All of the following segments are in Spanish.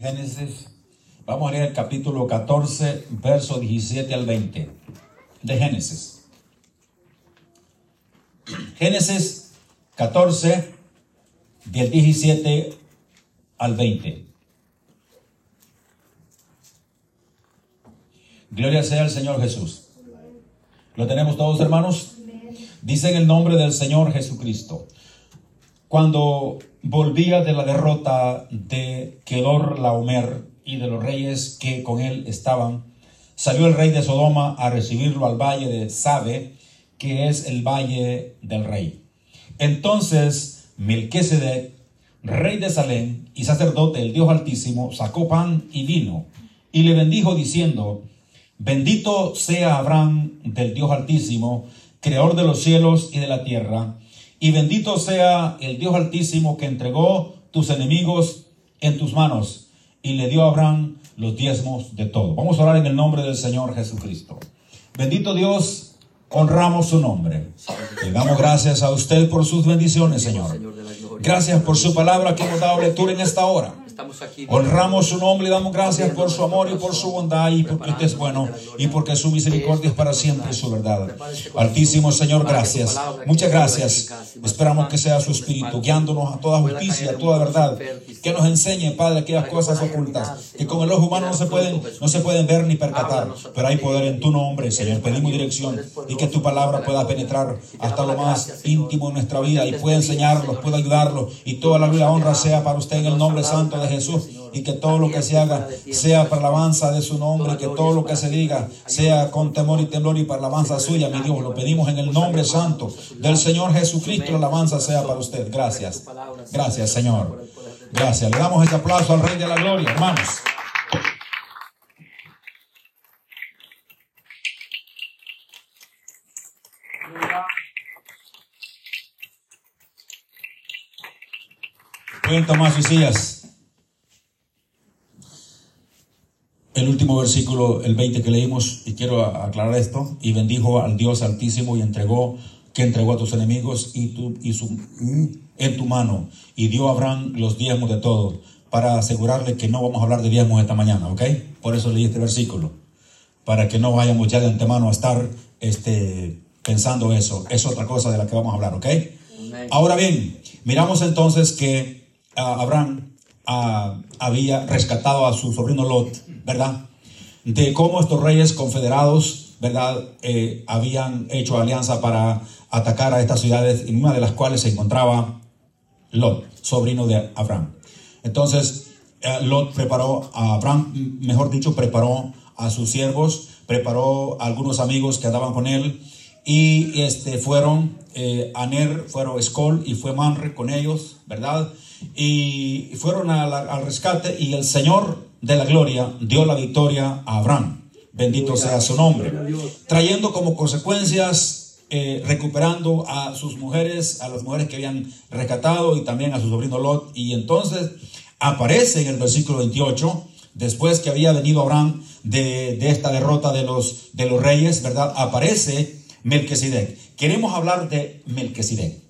Génesis, vamos a leer el capítulo 14, verso 17 al 20 de Génesis. Génesis 14, del 17 al 20. Gloria sea al Señor Jesús. ¿Lo tenemos todos, hermanos? Dice en el nombre del Señor Jesucristo. Cuando volvía de la derrota de Kedor Laomer y de los reyes que con él estaban, salió el rey de Sodoma a recibirlo al valle de Sabe, que es el valle del rey. Entonces Melquisedec, rey de Salem y sacerdote del Dios Altísimo, sacó pan y vino y le bendijo diciendo, Bendito sea Abraham del Dios Altísimo, creador de los cielos y de la tierra, y bendito sea el Dios Altísimo que entregó tus enemigos en tus manos y le dio a Abraham los diezmos de todo. Vamos a orar en el nombre del Señor Jesucristo. Bendito Dios, honramos su nombre. Le damos gracias a usted por sus bendiciones, Señor. Gracias por su palabra que hemos dado lectura en esta hora. Honramos su nombre y damos gracias por su amor y por su bondad y porque usted es bueno y porque su misericordia es para siempre y su verdad. Altísimo Señor, gracias. Muchas gracias. Esperamos que sea su espíritu guiándonos a toda justicia, a toda verdad. Que nos enseñe, Padre, aquellas cosas ocultas que con el ojo humano no se pueden, no se pueden ver ni percatar. Pero hay poder en tu nombre, Señor. Pedimos dirección y que tu palabra pueda penetrar hasta lo más íntimo de nuestra vida y pueda enseñarlos, pueda ayudarlos y toda la gloria honra sea para usted en el nombre santo de Jesús y que todo lo que se haga sea para alabanza de su nombre, que todo lo que se diga sea con temor y temblor y para alabanza suya, mi Dios. Lo pedimos en el nombre santo del Señor Jesucristo, la alabanza sea para usted. Gracias. Gracias, Señor. Gracias. Le damos este aplauso al Rey de la Gloria, hermanos. Pueden tomar sus sillas. El último versículo, el 20 que leímos, y quiero aclarar esto, y bendijo al Dios altísimo y entregó, que entregó a tus enemigos y, tu, y su, en tu mano, y dio a Abraham los diezmos de todo, para asegurarle que no vamos a hablar de diezmos esta mañana, ¿ok? Por eso leí este versículo, para que no vayamos ya de antemano a estar este, pensando eso, es otra cosa de la que vamos a hablar, ¿ok? Ahora bien, miramos entonces que Abraham había rescatado a su sobrino Lot, ¿verdad? De cómo estos reyes confederados, ¿verdad? Eh, habían hecho alianza para atacar a estas ciudades, en una de las cuales se encontraba Lot, sobrino de Abraham. Entonces, eh, Lot preparó a Abraham, mejor dicho, preparó a sus siervos, preparó a algunos amigos que andaban con él y este, fueron eh, Aner, fueron Escol y fue Manre con ellos, ¿verdad? Y fueron al, rescate y el Señor de la gloria dio la victoria a Abraham. Bendito sea su nombre. Trayendo como consecuencias, eh, recuperando a sus mujeres, a las mujeres que habían rescatado y también a su sobrino Lot. Y entonces aparece en el versículo 28, después que había venido Abraham de, de esta derrota de los, de los reyes, ¿verdad? Aparece Melquisedec. Queremos hablar de Melquisedec.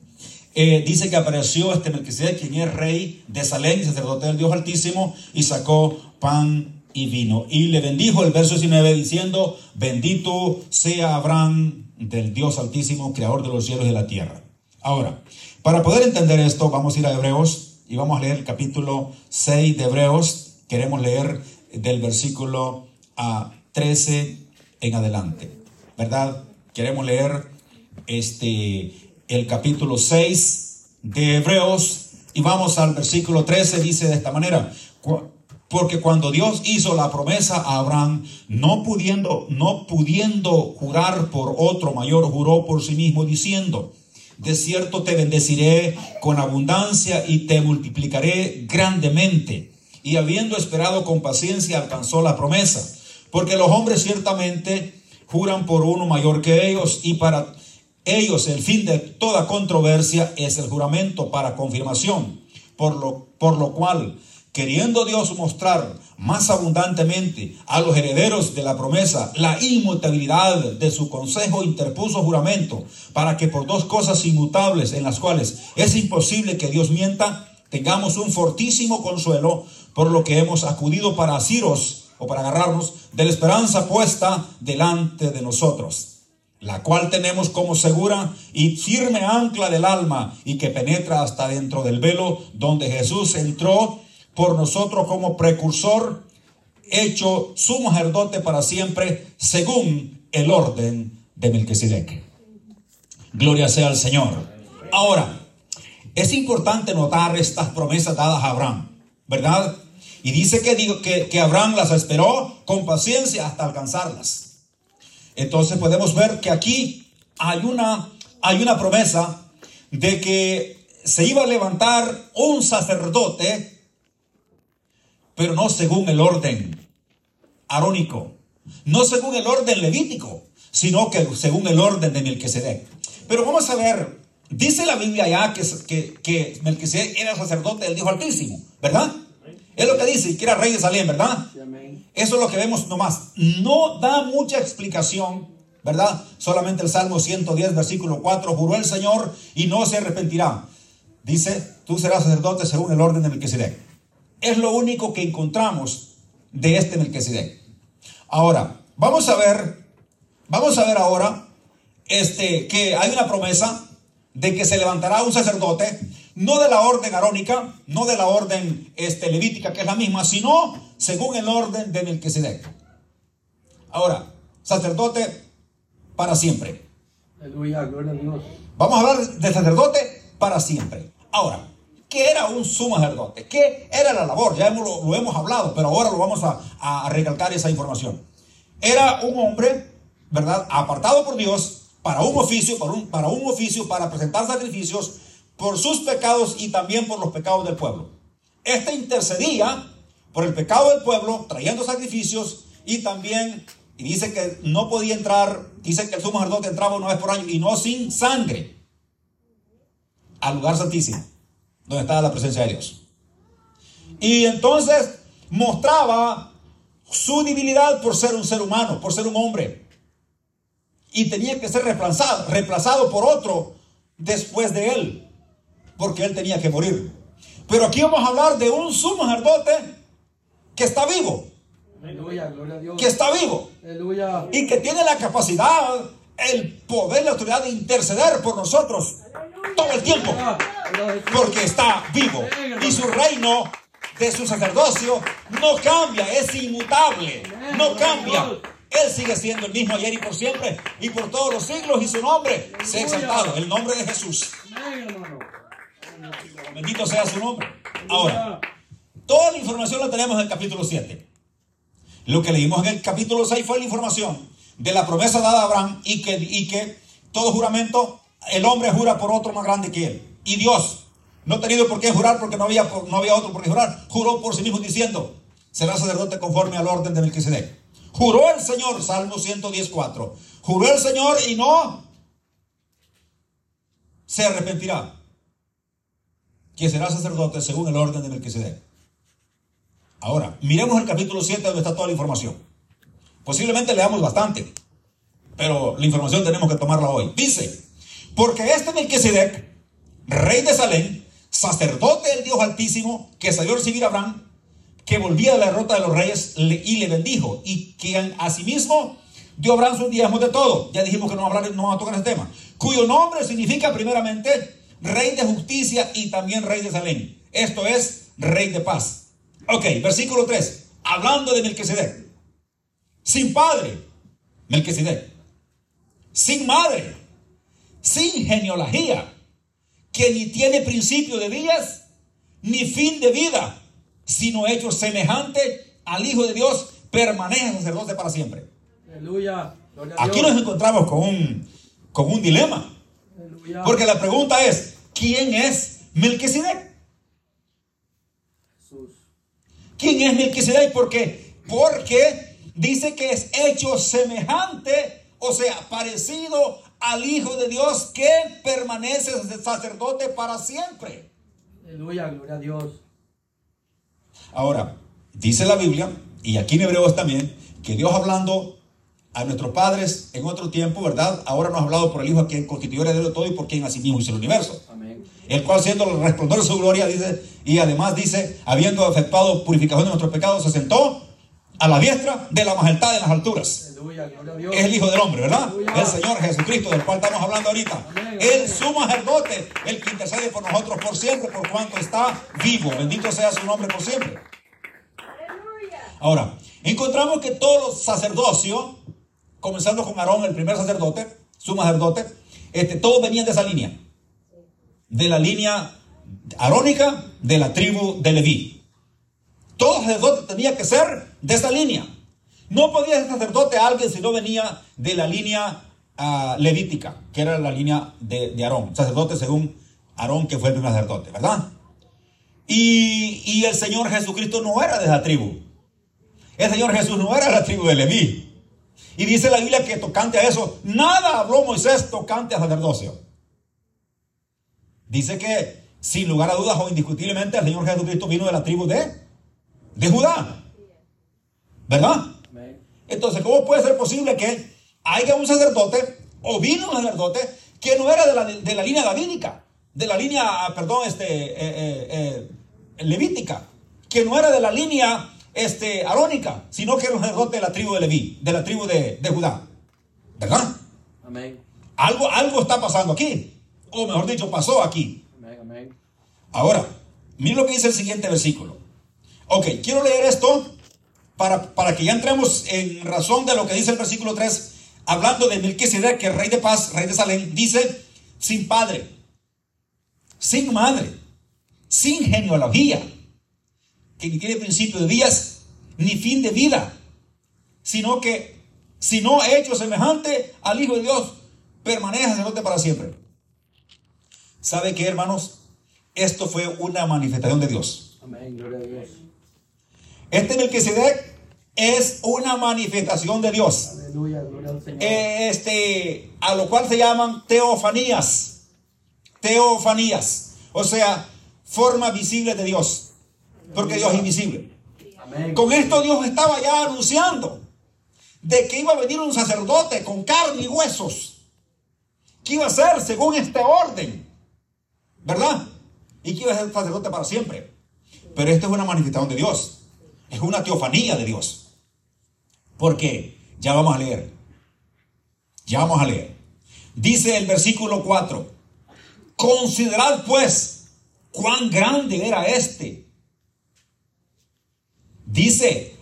Eh, dice que apareció este Melquisedec, quien es rey de Salem sacerdote del Dios Altísimo, y sacó pan y vino. Y le bendijo el verso 19 diciendo, bendito sea Abraham del Dios Altísimo, creador de los cielos y de la tierra. Ahora, para poder entender esto, vamos a ir a Hebreos y vamos a leer el capítulo 6 de Hebreos. Queremos leer del versículo a 13 en adelante, ¿verdad? Queremos leer este el capítulo 6 de Hebreos y vamos al versículo 13, dice de esta manera, porque cuando Dios hizo la promesa a Abraham, no pudiendo, no pudiendo jurar por otro mayor, juró por sí mismo diciendo, de cierto te bendeciré con abundancia y te multiplicaré grandemente. Y habiendo esperado con paciencia, alcanzó la promesa. Porque los hombres ciertamente juran por uno mayor que ellos y para ellos, el fin de toda controversia es el juramento para confirmación, por lo, por lo cual, queriendo Dios mostrar más abundantemente a los herederos de la promesa la inmutabilidad de su consejo, interpuso juramento para que por dos cosas inmutables en las cuales es imposible que Dios mienta, tengamos un fortísimo consuelo por lo que hemos acudido para asiros o para agarrarnos de la esperanza puesta delante de nosotros, la cual tenemos como segura y firme ancla del alma y que penetra hasta dentro del velo donde Jesús entró por nosotros como precursor, hecho sumo sacerdote para siempre, según el orden de Melquisedec. Gloria sea al Señor. Ahora, es importante notar estas promesas dadas a Abraham, ¿verdad? Y dice que, que, que Abraham las esperó con paciencia hasta alcanzarlas. Entonces podemos ver que aquí hay una, hay una promesa de que se iba a levantar un sacerdote, pero no según el orden arónico, no según el orden levítico, sino que según el orden de Melquisedec. Pero vamos a ver, dice la Biblia ya que, que, que Melquisedec era sacerdote del Dios Altísimo, ¿verdad? Es lo que dice, que era rey de Salem, ¿verdad? Eso es lo que vemos nomás. No da mucha explicación, ¿verdad? Solamente el Salmo 110, versículo 4, juró el Señor y no se arrepentirá. Dice, tú serás sacerdote según el orden de Melquisedec. Es lo único que encontramos de este Melquisedec. Ahora, vamos a ver, vamos a ver ahora este, que hay una promesa de que se levantará un sacerdote no de la orden arónica, no de la orden este, levítica, que es la misma, sino según el orden de Melquisedec. Ahora, sacerdote para siempre. Aleluya, gloria a Dios. Vamos a hablar de sacerdote para siempre. Ahora, ¿qué era un sumo sacerdote? ¿Qué era la labor? Ya hemos, lo, hemos hablado, pero ahora lo vamos a, a recalcar esa información. Era un hombre, ¿verdad? Apartado por Dios para un oficio, para un, para un oficio, para presentar sacrificios por sus pecados y también por los pecados del pueblo. Este intercedía por el pecado del pueblo, trayendo sacrificios y también, y dice que no podía entrar, dice que el sumo sacerdote entraba una vez por año y no sin sangre al lugar santísimo, donde estaba la presencia de Dios. Y entonces mostraba su debilidad por ser un ser humano, por ser un hombre. Y tenía que ser reemplazado, reemplazado por otro después de él porque él tenía que morir. Pero aquí vamos a hablar de un sumo sacerdote que está vivo. Aleluya, gloria a Dios. Que está vivo. Aleluya. Y que tiene la capacidad, el poder, la autoridad de interceder por nosotros todo el tiempo. Porque está vivo. Y su reino de su sacerdocio no cambia, es inmutable. No cambia. Él sigue siendo el mismo ayer y por siempre y por todos los siglos y su nombre se ha exaltado, el nombre de Jesús. Bendito sea su nombre. Ahora, toda la información la tenemos en el capítulo 7. Lo que leímos en el capítulo 6 fue la información de la promesa dada a Abraham y que, y que todo juramento, el hombre jura por otro más grande que él. Y Dios, no ha tenido por qué jurar porque no había, no había otro por qué jurar, juró por sí mismo diciendo, será sacerdote conforme al orden de Melquisedec. Juró el Señor, Salmo 114. Juró el Señor y no se arrepentirá que será sacerdote según el orden de Melquisedec. Ahora, miremos el capítulo 7 donde está toda la información. Posiblemente leamos bastante, pero la información tenemos que tomarla hoy. Dice, porque este Melquisedec, rey de Salem, sacerdote del Dios Altísimo, que salió a recibir a Abraham, que volvía de la derrota de los reyes y le bendijo, y que asimismo dio Abraham sus diezmos de todo. Ya dijimos que no a, no vamos a tocar ese tema. Cuyo nombre significa primeramente rey de justicia y también rey de Salem. Esto es rey de paz. Ok, versículo 3. Hablando de Melquisedec. Sin padre, Melquisedec. Sin madre, sin genealogía, que ni tiene principio de días, ni fin de vida, sino hecho semejante al Hijo de Dios, permanece sacerdote para siempre. Aleluya. Aquí nos encontramos con un, con un dilema. Porque la pregunta es, ¿quién es Melquisedec? ¿Quién es Melquisedec? ¿Por qué? Porque dice que es hecho semejante, o sea, parecido al Hijo de Dios que permanece sacerdote para siempre. Aleluya, gloria a Dios. Ahora, dice la Biblia, y aquí en Hebreos también, que Dios hablando a nuestros padres en otro tiempo, ¿verdad? Ahora nos ha hablado por el Hijo a quien constituyó heredero de todo y por quien asimismo hizo el universo. Amén. el cual siendo el resplandor de su gloria, dice, y además dice, habiendo efectuado purificación de nuestros pecados, se sentó a la diestra de la majestad en las alturas. Aleluya, gloria a Dios. Es el Hijo del Hombre, ¿verdad? Aleluya. El Señor Jesucristo, del cual estamos hablando ahorita. Amén, El sumo sacerdote, el que intercede por nosotros por siempre, por cuanto está vivo. Bendito sea su nombre por siempre. Ahora, encontramos que todos los sacerdocios, comenzando con Aarón, el primer sacerdote, sumo sacerdote, este, todos venían de esa línea. De la línea arónica de la tribu de Leví. Todo sacerdote tenía que ser de esa línea. No podía ser sacerdote alguien si no venía de la línea ah, levítica, que era la línea de, de Aarón. Sacerdote según Aarón, que fue el primer sacerdote, ¿verdad? Y, y el Señor Jesucristo no era de esa tribu. El Señor Jesús no era de la tribu de Leví. Y dice la Biblia que tocante a eso, nada habló Moisés tocante a sacerdocio. Dice que, sin lugar a dudas o indiscutiblemente, el Señor Jesucristo vino de la tribu de, de Judá. ¿Verdad? Entonces, ¿cómo puede ser posible que haya un sacerdote o vino un sacerdote que no era de la, de la línea davídica, de la línea, ah, perdón, este, eh, eh, eh, levítica, que no era de la línea este, arónica, sino que era un sacerdote de la tribu de Leví, de la tribu de, de Judá? ¿Verdad? Amén. Algo, algo está pasando aquí, o mejor dicho, pasó aquí. Amén. Amén. Ahora, miren lo que dice el siguiente versículo. Ok, quiero leer esto para, para que ya entremos en razón de lo que dice el versículo 3, hablando de Melquisedec, que es rey de paz, rey de Salem, dice, sin padre, sin madre, sin genealogía, que ni tiene principio de días, ni fin de vida, sino que, sino hecho semejante al Hijo de Dios, permanece sacerdote para siempre. ¿Sabe qué, hermanos? Esto fue una manifestación de Dios. Amén. Gloria a Dios. Este Melquisedec es una manifestación de Dios. Aleluya, gloria al Señor. Este, a lo cual se llaman teofanías. Teofanías. O sea, forma visible de Dios. Porque Dios es invisible. Con esto Dios estaba ya anunciando de que iba a venir un sacerdote con carne y huesos. Que iba a ser según este orden. ¿Verdad? Y que iba a ser sacerdote para siempre. Pero esto es una manifestación de Dios. Es una teofanía de Dios. Porque ya vamos a leer. Ya vamos a leer. Dice el versículo 4. Considerad pues cuán grande era este. Dice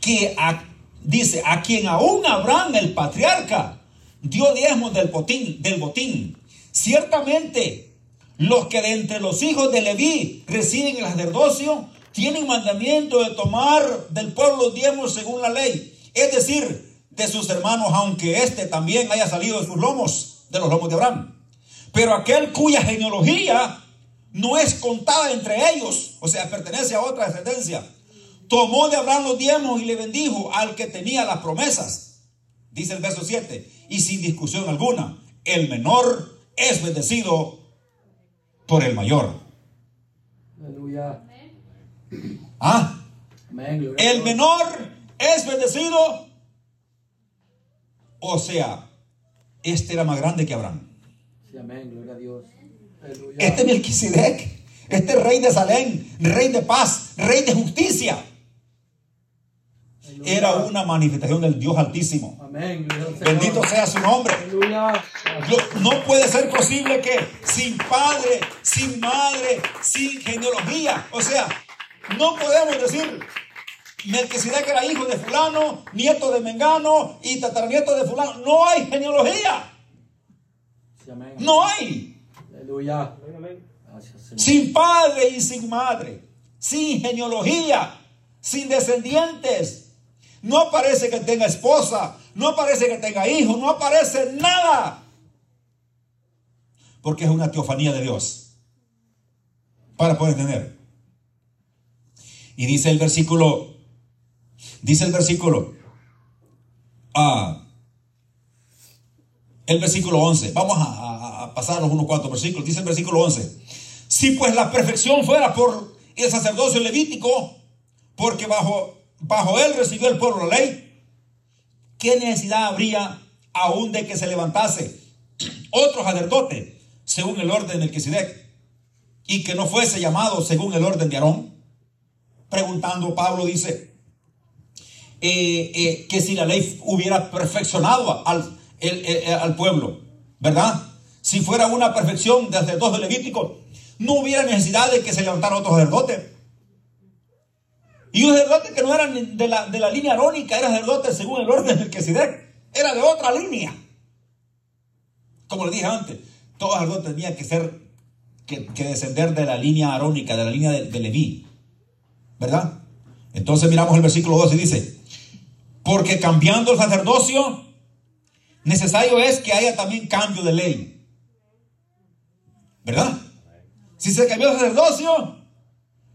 que a, dice a quien aún Abraham el patriarca dio diezmos del botín, del botín. Ciertamente los que de entre los hijos de Leví reciben el sacerdocio tienen mandamiento de tomar del pueblo diezmos según la ley, es decir, de sus hermanos, aunque éste también haya salido de sus lomos, de los lomos de Abraham. Pero aquel cuya genealogía no es contada entre ellos, o sea, pertenece a otra descendencia, tomó de Abraham los diezmos y le bendijo al que tenía las promesas. Dice el verso 7, y sin discusión alguna, el menor es bendecido por el mayor. Aleluya. ¿Ah? El menor es bendecido. O sea, este era más grande que Abraham. Sí, amén. Gloria a Dios. Aleluya. Este Melquisedec, este rey de Salem, rey de paz, rey de justicia, Aleluya. era una manifestación del Dios Altísimo. Amén. Bendito sea su nombre. Aleluya. No puede ser posible que sin padre, sin madre, sin genealogía, o sea, no podemos decir Melquisedec era hijo de fulano, nieto de Mengano y tataranieto de fulano. No hay genealogía, no hay. Aleluya. Sin padre y sin madre, sin genealogía, sin descendientes. No aparece que tenga esposa, no aparece que tenga hijos, no aparece nada. Porque es una teofanía de Dios. Para poder entender. Y dice el versículo, dice el versículo, ah, el versículo 11. Vamos a, a- a pasar los unos cuantos versículos. Dice el versículo 11. Si pues la perfección fuera por el sacerdocio levítico, porque bajo, bajo él recibió el pueblo la ley, ¿qué necesidad habría aún de que se levantase otro sacerdote según el orden del Melquisedec y que no fuese llamado según el orden de Aarón? Preguntando, Pablo dice eh, eh, que si la ley hubiera perfeccionado al, al pueblo, ¿verdad? Si fuera una perfección desde dos de Levítico, no hubiera necesidad de que se levantara otro sacerdote. Y un sacerdote que no era de la, de la línea arónica, era sacerdote según el orden del Melquisedec, era de otra línea. Como le dije antes, todo sacerdote tenía que ser, que, descender de la línea arónica, de la línea de, de Leví. ¿Verdad? Entonces miramos el versículo 12 y dice, porque cambiando el sacerdocio, necesario es que haya también cambio de ley. ¿Verdad? Si se cambió el sacerdocio,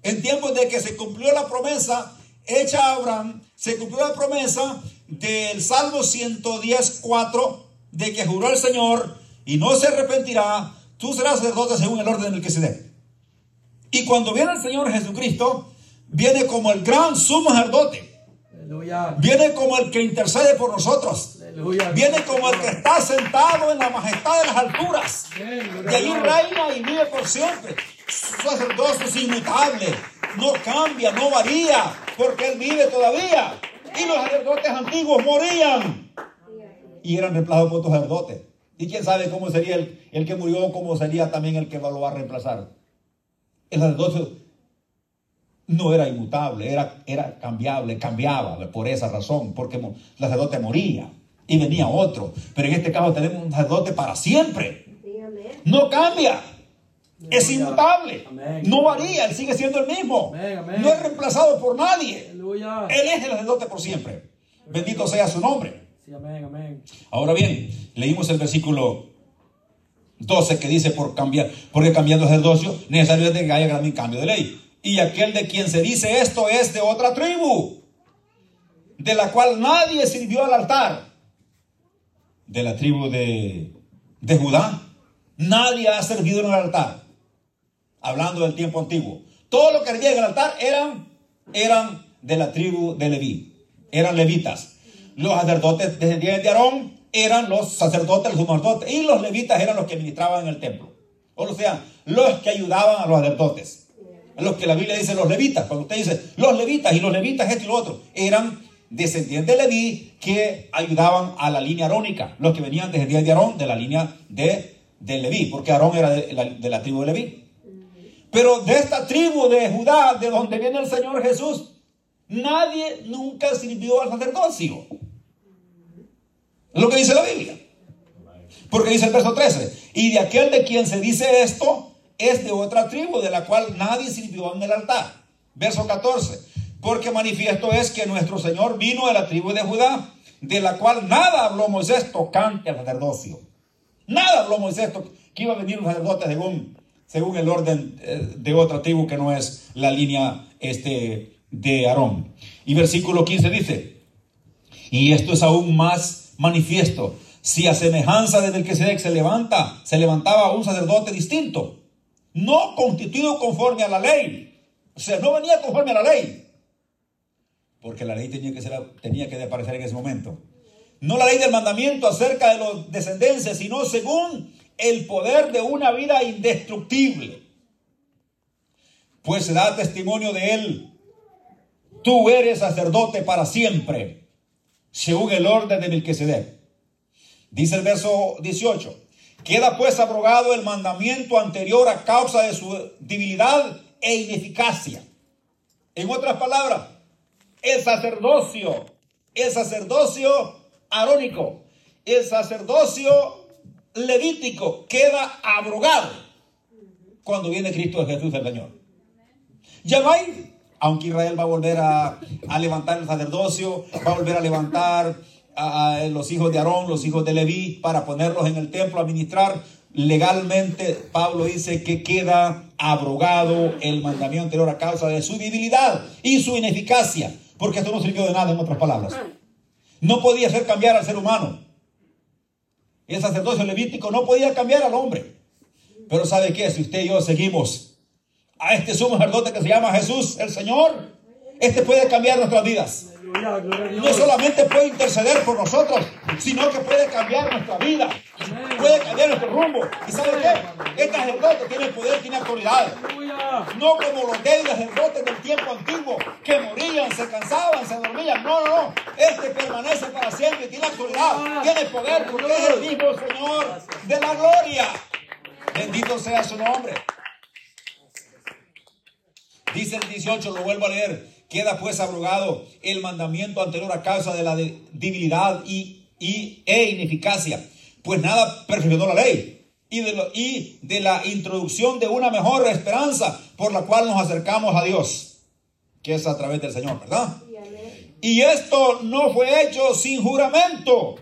en tiempos de que se cumplió la promesa hecha a Abraham, se cumplió la promesa del Salmo 110, 4, de que juró el Señor y no se arrepentirá, tú serás sacerdote según el orden del que se dé. Y cuando viene el Señor Jesucristo, viene como el gran sumo sacerdote. Viene como el que intercede por nosotros. Viene como el que está sentado en la majestad de las alturas. De allí reina y vive por siempre. Su sacerdocio es inmutable. No cambia, no varía, porque él vive todavía. Y los sacerdotes antiguos morían. Y eran reemplazados por otros sacerdotes. Y quién sabe cómo sería el, el que murió, cómo sería también el que lo va a reemplazar. El sacerdocio no era inmutable, era, era cambiable, cambiaba por esa razón, porque el sacerdote moría y venía otro. Pero en este caso tenemos un sacerdote para siempre. No cambia. Es inmutable. No varía. Él sigue siendo el mismo. No es reemplazado por nadie. Él es el sacerdote por siempre. Bendito sea su nombre. Ahora bien, leímos el versículo 12 que dice por cambiar, porque cambiando el sacerdocio, necesario que haya un cambio de ley. Y aquel de quien se dice esto es de otra tribu, de la cual nadie sirvió al altar. De la tribu de, de Judá, nadie ha servido en el altar. Hablando del tiempo antiguo. Todo lo que llega al altar eran, eran de la tribu de Leví. Eran levitas. Los sacerdotes descendientes de Aarón eran los sacerdotes, los sacerdotes. Y los levitas eran los que ministraban en el templo. O sea, los que ayudaban a los sacerdotes los que la Biblia dice los levitas. Cuando usted dice los levitas y los levitas esto y lo otro, eran descendientes de Leví que ayudaban a la línea arónica, los que venían desde el día de Aarón, de la línea de, de Leví, porque Aarón era de la, de la tribu de Leví. Pero de esta tribu de Judá, de donde viene el Señor Jesús, nadie nunca sirvió al sacerdocio. Es lo que dice la Biblia. Porque dice el verso 13, y de aquel de quien se dice esto, es de otra tribu de la cual nadie sirvió en el altar. Verso 14. Porque manifiesto es que nuestro Señor vino de la tribu de Judá, de la cual nada habló Moisés tocante al sacerdocio. Nada habló Moisés que iba a venir un sacerdote según, el orden eh, de otra tribu que no es la línea este, de Aarón. Y versículo 15 dice, y esto es aún más manifiesto, si a semejanza del que se levanta, se levantaba un sacerdote distinto no constituido conforme a la ley. O sea, no venía conforme a la ley. Porque la ley tenía que, ser, tenía que aparecer en ese momento. No la ley del mandamiento acerca de los descendencias, sino según el poder de una vida indestructible. Pues se da testimonio de él. Tú eres sacerdote para siempre, según el orden de Melquisedec. Dice el verso 18. Queda pues abrogado el mandamiento anterior a causa de su debilidad e ineficacia. En otras palabras, el sacerdocio, el sacerdocio arónico, el sacerdocio levítico queda abrogado cuando viene Cristo Jesús el Señor. Ya no hay, aunque Israel va a volver a, a levantar el sacerdocio, va a volver a levantar a, los hijos de Aarón, los hijos de Leví, para ponerlos en el templo a ministrar. Legalmente, Pablo dice que queda abrogado el mandamiento anterior a causa de su debilidad y su ineficacia, porque esto no sirvió de nada, en otras palabras. No podía hacer cambiar al ser humano. El sacerdocio levítico no podía cambiar al hombre. Pero ¿sabe qué? Si usted y yo seguimos a este sumo sacerdote que se llama Jesús, el Señor, este puede cambiar nuestras vidas. No solamente puede interceder por nosotros, sino que puede cambiar nuestra vida. Puede cambiar nuestro rumbo. ¿Y sabe qué? Este sacerdote tiene poder, tiene autoridad. No como los débiles sacerdotes del tiempo antiguo, que morían, se cansaban, se dormían. No, no, no. Este permanece para siempre, tiene autoridad, tiene poder, porque es el mismo Señor de la gloria. Bendito sea su nombre. Dice el 18, lo vuelvo a leer. Queda pues abrogado el mandamiento anterior a causa de la de- debilidad y, y- e ineficacia. Pues nada perfeccionó la ley. Y de, lo- y de la introducción de una mejor esperanza por la cual nos acercamos a Dios. Que es a través del Señor, ¿verdad? Y esto no fue hecho sin juramento.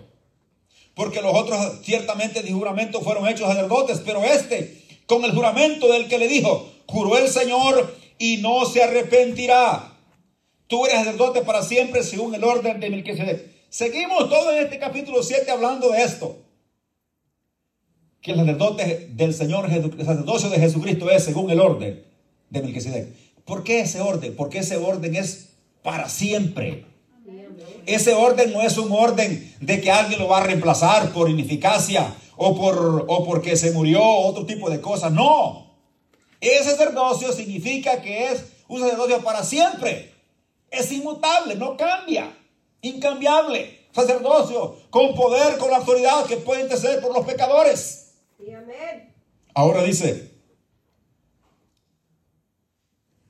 Porque los otros ciertamente de juramento fueron hechos sacerdotes, pero este, con el juramento del que le dijo, juró el Señor y no se arrepentirá. Tú eres sacerdote para siempre según el orden de Melquisedec. Seguimos todo en este capítulo 7 hablando de esto. Que el sacerdote del Señor, el sacerdocio de Jesucristo es según el orden de Melquisedec. ¿Por qué ese orden? Porque ese orden es para siempre. Ese orden no es un orden de que alguien lo va a reemplazar por ineficacia o, por, o porque se murió otro tipo de cosas. No. Ese sacerdocio significa que es un sacerdocio para siempre. Es inmutable, no cambia. Incambiable. Sacerdocio con poder, con la autoridad que puede interceder por los pecadores. Sí, amén. Ahora dice,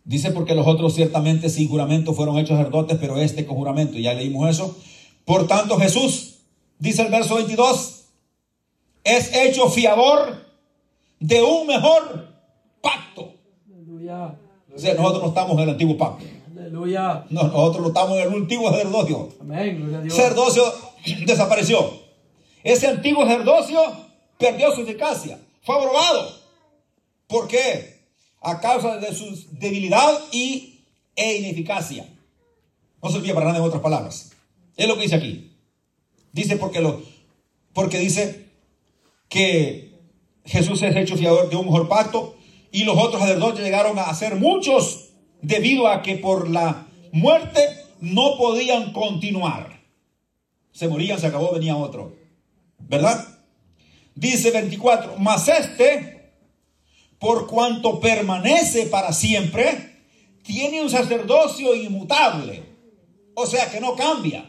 dice porque los otros ciertamente sin juramento fueron hechos sacerdotes, pero este con juramento, ya leímos eso. Por tanto Jesús, dice el verso 22, es hecho fiador de un mejor pacto. Aleluya. O sea, nosotros no estamos en el antiguo pacto, Aleluya. no, nosotros no estamos en el antiguo sacerdocio. Amén, gloria a El Dios. sacerdocio desapareció. Ese antiguo sacerdocio perdió su eficacia. Fue abrogado. ¿Por qué? A causa de su debilidad y, e ineficacia. No servía para nada en otras palabras. Es lo que dice aquí. Dice porque, lo, porque dice que Jesús es hecho fiador de un mejor pacto y los otros sacerdotes llegaron a ser muchos debido a que por la muerte no podían continuar. Se morían, se acabó, venía otro. ¿Verdad? Dice 24, mas este, por cuanto permanece para siempre, tiene un sacerdocio inmutable. O sea que no cambia.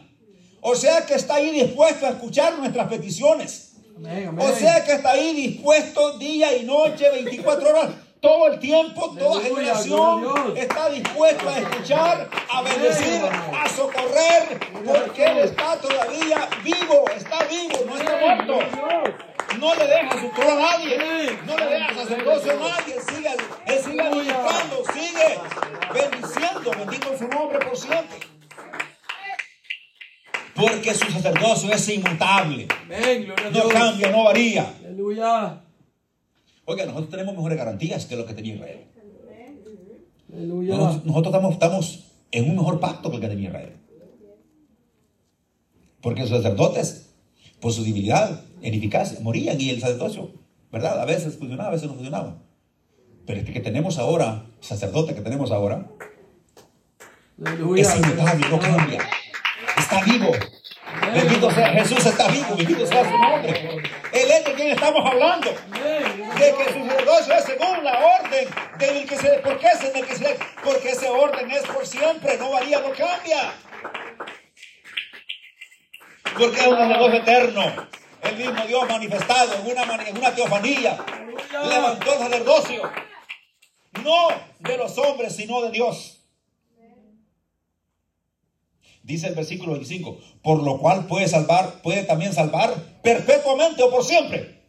O sea que está ahí dispuesto a escuchar nuestras peticiones. Amén, amén. O sea que está ahí dispuesto día y noche, 24 horas, todo el tiempo, toda generación está dispuesto a escuchar, a bendecir, a socorrer, porque Él está todavía vivo, está vivo, no está muerto. No le deja su trono a nadie, no le deja sacerdocio a nadie, Él sigue, él sigue sigue bendiciendo, bendito su nombre por siempre. Porque su sacerdocio es inmutable, no cambia, no varía. Aleluya. Oiga, nosotros tenemos mejores garantías que lo que tenía Israel. Nosotros, nosotros estamos, estamos en un mejor pacto que el que tenía Israel. Porque los sacerdotes, por su debilidad, ineficacia, morían y el sacerdocio, ¿verdad? A veces funcionaba, a veces no funcionaba. Pero este que tenemos ahora, sacerdote que tenemos ahora, Aleluya. es inmutable, no cambia. Está vivo. Bendito sea Jesús, está vivo, bendito sea su nombre. Él es de quien estamos hablando. De que su sacerdocio es según la orden del que se ¿Por qué es en el que se Porque ese orden es por siempre, no varía, no cambia. Porque es un sacerdocio eterno. El mismo Dios manifestado en una, en una teofanía. Levantó el sacerdocio. No de los hombres, sino de Dios. Dice el versículo 25, por lo cual puede salvar, puede también salvar perpetuamente o por siempre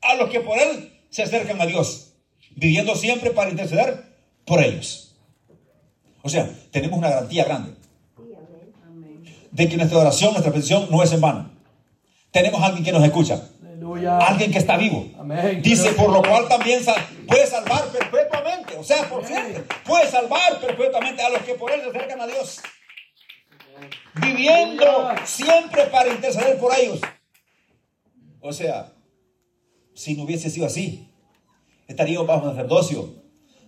a los que por él se acercan a Dios, viviendo siempre para interceder por ellos. O sea, tenemos una garantía grande de que nuestra oración, nuestra petición no es en vano. Tenemos a alguien que nos escucha, Aleluya. alguien que está vivo. Amén. Dice, por lo cual también sal- puede salvar perpetuamente, o sea, por siempre, puede salvar perpetuamente a los que por él se acercan a Dios, viviendo siempre para interceder por ellos. O sea, si no hubiese sido así, estaríamos bajo un sacerdocio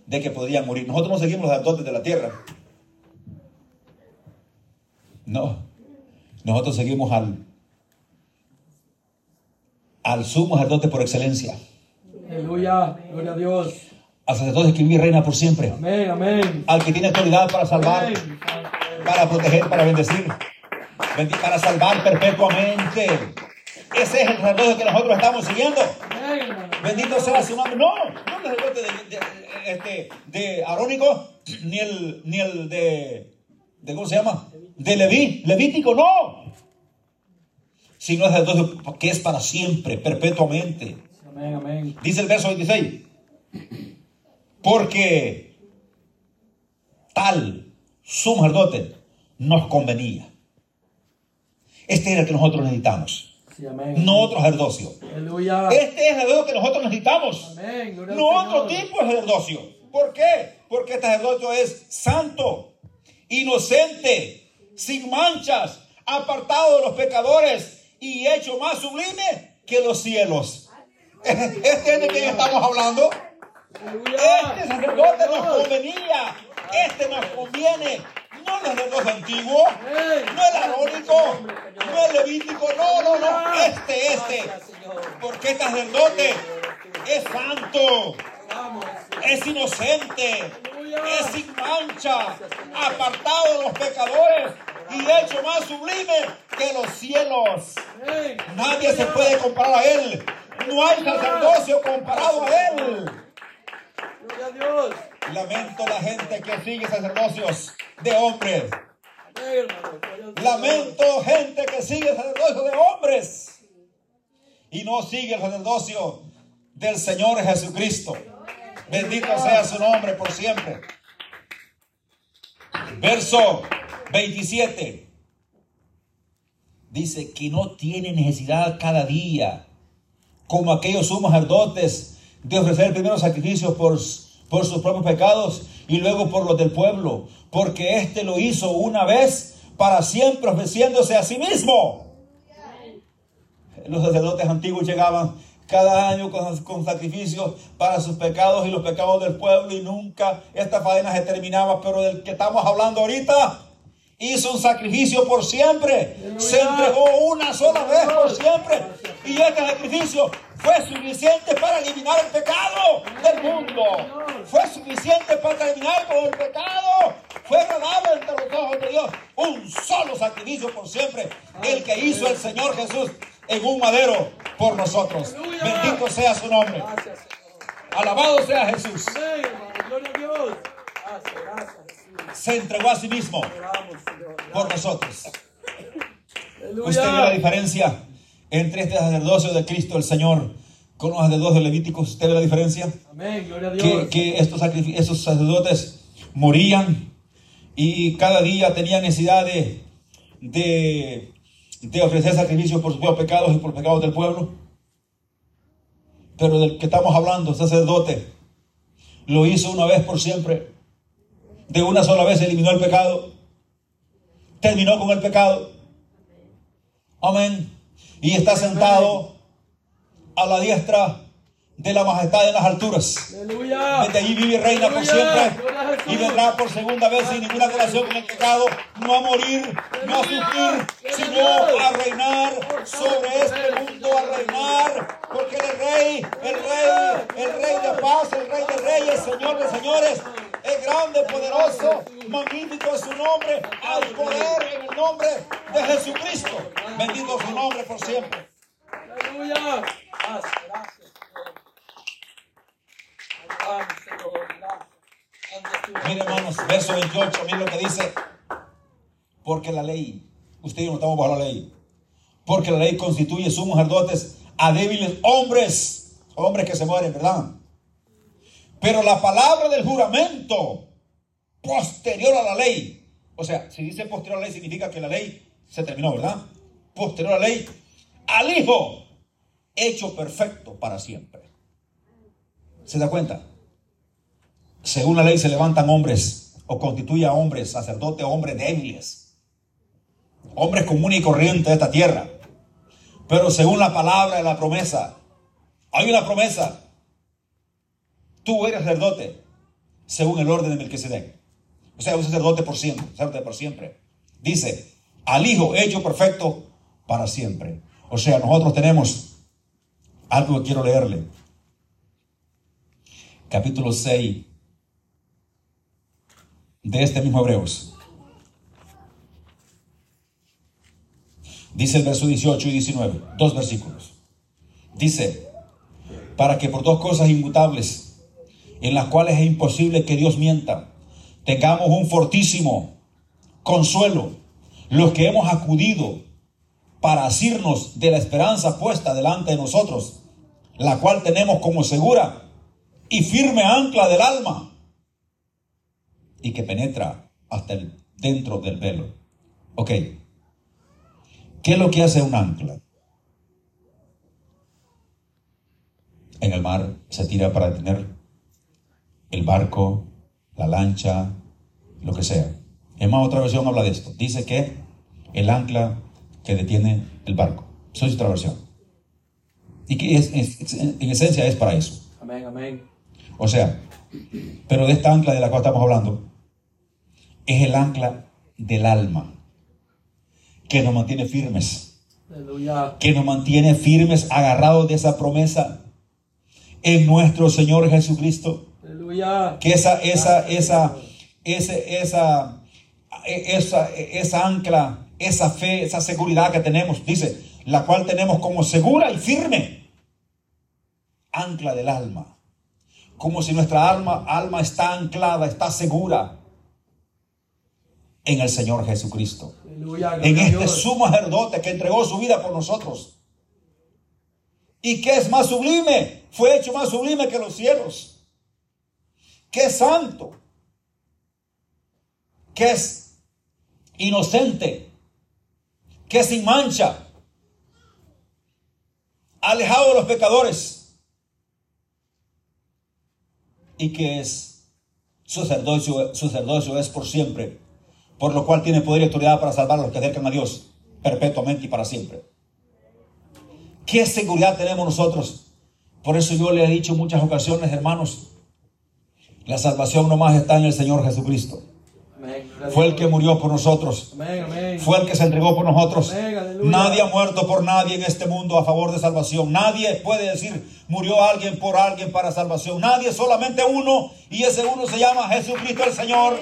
de que podrían morir. Nosotros no seguimos los sacerdotes de la tierra. No. Nosotros seguimos al, al sumo sacerdote por excelencia. Aleluya. Gloria a Dios. Al sacerdote que vive y reina por siempre. Amén, amén. Al que tiene autoridad para salvar, Amén. Para proteger, para bendecir. Para salvar perpetuamente. Ese es el sacerdote que nosotros estamos siguiendo. Bendito sea su nombre. No, no el sacerdote de, de- este, de Arónico, ni el, ni el de, de, ¿cómo se llama? De Leví, Levítico, no. Sino el sacerdote que es para siempre, perpetuamente. Amén, amén. Dice el verso 26. Porque tal sumo sacerdote nos convenía. Este era el que nosotros necesitamos. Sí, amén. No otro sacerdocio. Este es el sacerdocio que nosotros necesitamos. Amén. No otro tipo de sacerdocio. ¿Por qué? Porque este sacerdocio es santo, inocente, sin manchas, apartado de los pecadores y hecho más sublime que los cielos. Este es de quien estamos hablando. Este sacerdote nos convenía. Este nos conviene. No el sacerdote antiguo, no el arónico, no el levítico, no, no, no. Este, este. Porque este sacerdote es santo, es inocente, es sin mancha, apartado de los pecadores y hecho más sublime que los cielos. Nadie se puede comparar a él. No hay sacerdocio comparado a él. Gloria a Dios. Lamento la gente que sigue sacerdocios de hombres. Lamento gente que sigue el sacerdocio de hombres y no sigue el sacerdocio del Señor Jesucristo. Bendito sea su nombre por siempre. Verso 27. Dice que no tiene necesidad cada día, como aquellos sumos sacerdotes, de ofrecer primero sacrificios por, por sus propios pecados y luego por los del pueblo, porque éste lo hizo una vez para siempre ofreciéndose a sí mismo. Los sacerdotes antiguos llegaban cada año con, con sacrificios para sus pecados y los pecados del pueblo y nunca esta faena se terminaba, pero del que estamos hablando ahorita hizo un sacrificio por siempre, se entregó una sola vez por siempre y este sacrificio fue suficiente para eliminar el pecado del mundo, fue suficiente para terminar con el pecado, fue agradable entre los ojos de Dios, un solo sacrificio por siempre, el que hizo el Señor Jesús en un madero por nosotros. Bendito sea su nombre. Alabado sea Jesús. Gloria a Dios. Se entregó a sí mismo por nosotros. Usted ve la diferencia entre este sacerdocio de Cristo el Señor con los sacerdocios levíticos. ¿Usted ve la diferencia? Amén. Gloria a Dios. Que, que estos, esos sacerdotes morían y cada día tenían necesidad de, de, de ofrecer sacrificios por sus propios pecados y por los pecados del pueblo. Pero del que estamos hablando, sacerdote, lo hizo una vez por siempre. De una sola vez eliminó el pecado. Terminó con el pecado. Amén. Y está sentado a la diestra de la majestad en las alturas. Aleluya. Desde allí vive y reina por siempre. Y vendrá por segunda vez sin ninguna relación con el pecado, no a morir, no a sufrir, sino a reinar sobre este mundo, a reinar. Porque el rey, el rey, el rey de paz, el rey de reyes, señor de señores, es grande, poderoso, magnífico es su nombre, hay poder en el nombre de Jesucristo. Bendito su nombre por siempre. Aleluya. Gracias. Mire, hermanos, verso 28, mire lo que dice. Porque la ley, usted y yo no estamos bajo la ley. Porque la ley constituye sumos sacerdotes a débiles hombres, hombres que se mueren, ¿verdad? Pero la palabra del juramento posterior a la ley, o sea, si dice posterior a la ley significa que la ley se terminó, ¿verdad? Posterior a la ley, al Hijo, hecho perfecto para siempre. ¿Se da cuenta? Según la ley se levantan hombres o constituye a hombres, sacerdotes, hombres débiles, hombres comunes y corrientes de esta tierra. Pero según la palabra de la promesa, hay una promesa. Tú eres sacerdote según el orden de Melquisedec. O sea, un sacerdote por siempre, sacerdote por siempre. Dice, al Hijo hecho perfecto para siempre. O sea, nosotros tenemos algo que quiero leerle. Capítulo 6 de este mismo Hebreos. Dice el verso 18 y 19, dos versículos. Dice, para que por dos cosas inmutables, en las cuales es imposible que Dios mienta, tengamos un fortísimo consuelo, los que hemos acudido para asirnos de la esperanza puesta delante de nosotros, la cual tenemos como segura y firme ancla del alma, y que penetra hasta el dentro del velo. Ok, ¿qué es lo que hace un ancla? En el mar se tira para detener el barco, la lancha, lo que sea. En más, otra versión habla de esto. Dice que el ancla que detiene el barco. Eso es otra versión. Y que es, en esencia es para eso. Amén, amén. O sea, pero de esta ancla de la cual estamos hablando, es el ancla del alma, que nos mantiene firmes, Aleluya. que nos mantiene firmes, agarrados de esa promesa en nuestro Señor Jesucristo. Que esa, esa, esa, ese, esa, esa, esa ancla, esa fe, esa seguridad que tenemos, dice, la cual tenemos como segura y firme, ancla del alma. Como si nuestra alma, alma está anclada, está segura en el Señor Jesucristo. Aleluya. En este sumo sacerdote que entregó su vida por nosotros. ¿Y qué es más sublime? Fue hecho más sublime que los cielos. Que es santo. Que es inocente. Que es sin mancha. Alejado de los pecadores. Y que es sacerdocio, sacerdocio es por siempre por lo cual tiene poder y autoridad para salvar a los que acercan a Dios perpetuamente y para siempre. ¿Qué seguridad tenemos nosotros? Por eso yo le he dicho muchas ocasiones, hermanos, la salvación nomás está en el Señor Jesucristo. Fue el que murió por nosotros. Fue el que se entregó por nosotros. Nadie ha muerto por nadie en este mundo a favor de salvación. Nadie puede decir, murió alguien por alguien para salvación. Nadie, solamente uno. Y ese uno se llama Jesucristo el Señor.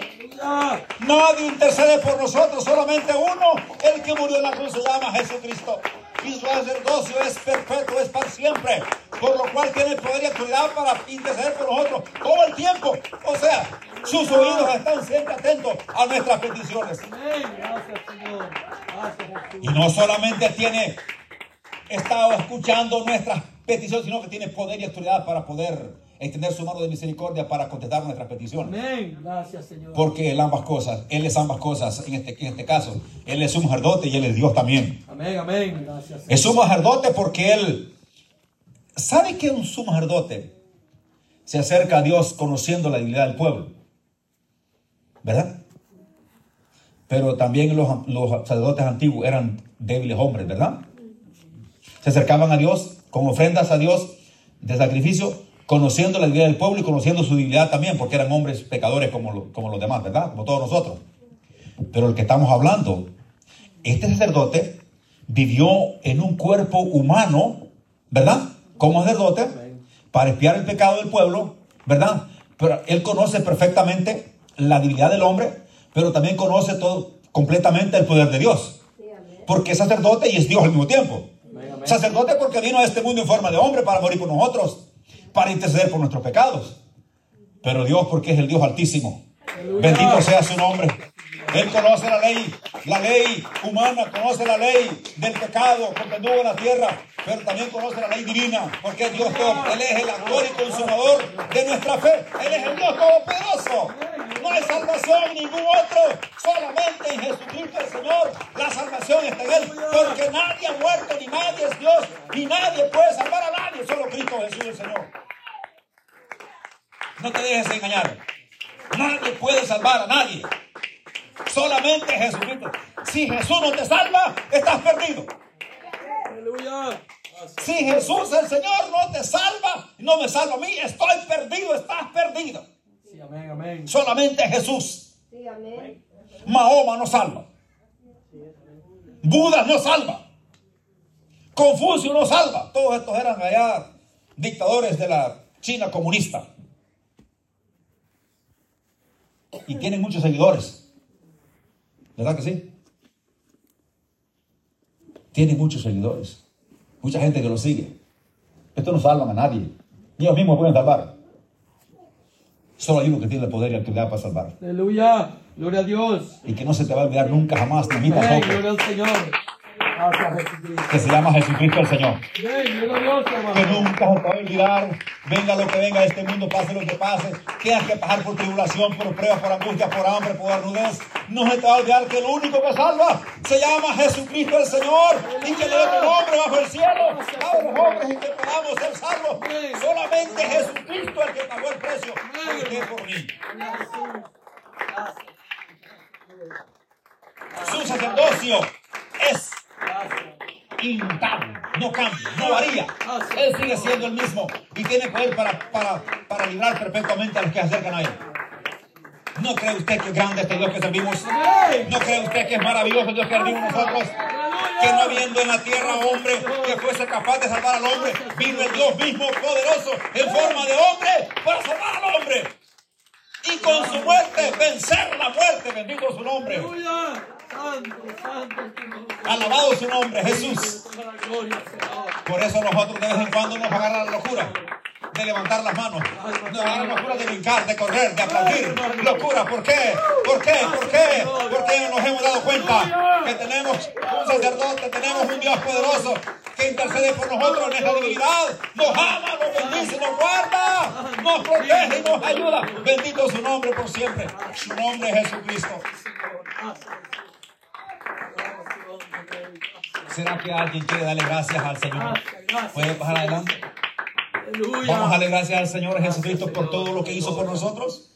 Nadie intercede por nosotros, solamente uno, el que murió en la cruz se llama Jesucristo. Y su sacerdocio es perpetuo, es para siempre, por lo cual tiene poder y autoridad para interceder por nosotros todo el tiempo. O sea, sus oídos están siempre atentos a nuestras peticiones. Y no solamente tiene estado escuchando nuestras peticiones, sino que tiene poder y autoridad para poder extender su mano de misericordia para contestar nuestras peticiones. Amén. Gracias, Señor. Porque él ambas cosas, él es ambas cosas en este, en este caso. Él es un sacerdote y él es Dios también. Amén, amén. Gracias. Señor. Es sumo sacerdote porque él sabe que un sumo sacerdote se acerca a Dios conociendo la debilidad del pueblo. ¿Verdad? Pero también los, los sacerdotes antiguos eran débiles hombres, ¿verdad? Se acercaban a Dios con ofrendas a Dios de sacrificio, conociendo la debilidad del pueblo y conociendo su debilidad también, porque eran hombres pecadores como, lo- como los demás, ¿verdad? Como todos nosotros. Pero el que estamos hablando, este sacerdote vivió en un cuerpo humano, ¿verdad? Como sacerdote, para espiar el pecado del pueblo, ¿verdad? Pero él conoce perfectamente la debilidad del hombre, pero también conoce todo completamente el poder de Dios. Porque es sacerdote y es Dios al mismo tiempo. Sacerdote porque vino a este mundo en forma de hombre para morir por nosotros, para interceder por nuestros pecados. Pero Dios porque es el Dios altísimo. Bendito sea su nombre. Él conoce la ley, la ley humana, conoce la ley del pecado porque anduvo en la tierra, pero también conoce la ley divina, porque Dios. Él es el autor y consumador de nuestra fe. Él es el Dios todopoderoso. No hay salvación ningún otro, solamente en Jesucristo el Señor. La salvación está en Él, porque nadie ha muerto, ni nadie es Dios, ni nadie puede salvar a nadie, solo Cristo Jesús el Señor. No te dejes engañar. Nadie puede salvar a nadie. Solamente Jesucristo. Si Jesús no te salva, estás perdido. Aleluya. Si Jesús el Señor no te salva, no me salva a mí, estoy perdido, estás perdido. Sí, amén, amén. Solamente Jesús. Sí, amén. Mahoma no salva. Buda no salva. Confucio no salva. Todos estos eran allá dictadores de la China comunista. Y tienen muchos seguidores. ¿Verdad que sí? Tienen muchos seguidores. Mucha gente que lo sigue. Esto no salvan a nadie. Ni ellos mismos pueden salvar. Solo hay uno que tiene el poder y el que le da para salvar. Aleluya. Gloria a Dios. Y que no se te va a olvidar nunca jamás, ni a mí Amén. tampoco. Gloria al Señor. Que se llama Jesucristo el Señor. Que nunca se a olvidar, venga lo que venga de este mundo, pase lo que pase, tengas que pasar por tribulación, por pruebas, por angustia, por hambre, por desnudez, no se te va a olvidar que el único que salva se llama Jesucristo el Señor y que hay otro nombre bajo el cielo, a los hombres en que podamos ser salvos, solamente Jesucristo el que pagó el precio y por mí. Su sacerdocio es intacto, no cambia, no varía. Él sigue siendo el mismo y tiene poder para, para, para librar perpetuamente a los que se acercan a Él. ¿No cree usted que es grande este Dios que servimos? ¿No cree usted que es maravilloso el Dios que servimos nosotros? Que no habiendo en la tierra hombre que fuese capaz de salvar al hombre, vino el Dios mismo poderoso en forma de hombre para salvar al hombre. Y con su muerte vencer la muerte, bendito su nombre. Alabado su nombre, Jesús. Por eso nosotros de vez en cuando nos agarra la locura de levantar las manos. Nos agarra la locura de brincar, de correr, de aplaudir. Locura, ¿por qué? ¿Por qué? ¿Por qué? Porque nos hemos dado cuenta que tenemos un sacerdote, tenemos un Dios poderoso que intercede por nosotros en esta debilidad. Nos ama, nos bendice, nos guarda, nos protege y nos ayuda. Bendito su nombre por siempre. Su nombre es Jesucristo. ¿Será que alguien quiere darle gracias al Señor? ¿Puede pasar adelante? Vamos a darle gracias al Señor Jesucristo por todo lo que hizo por nosotros.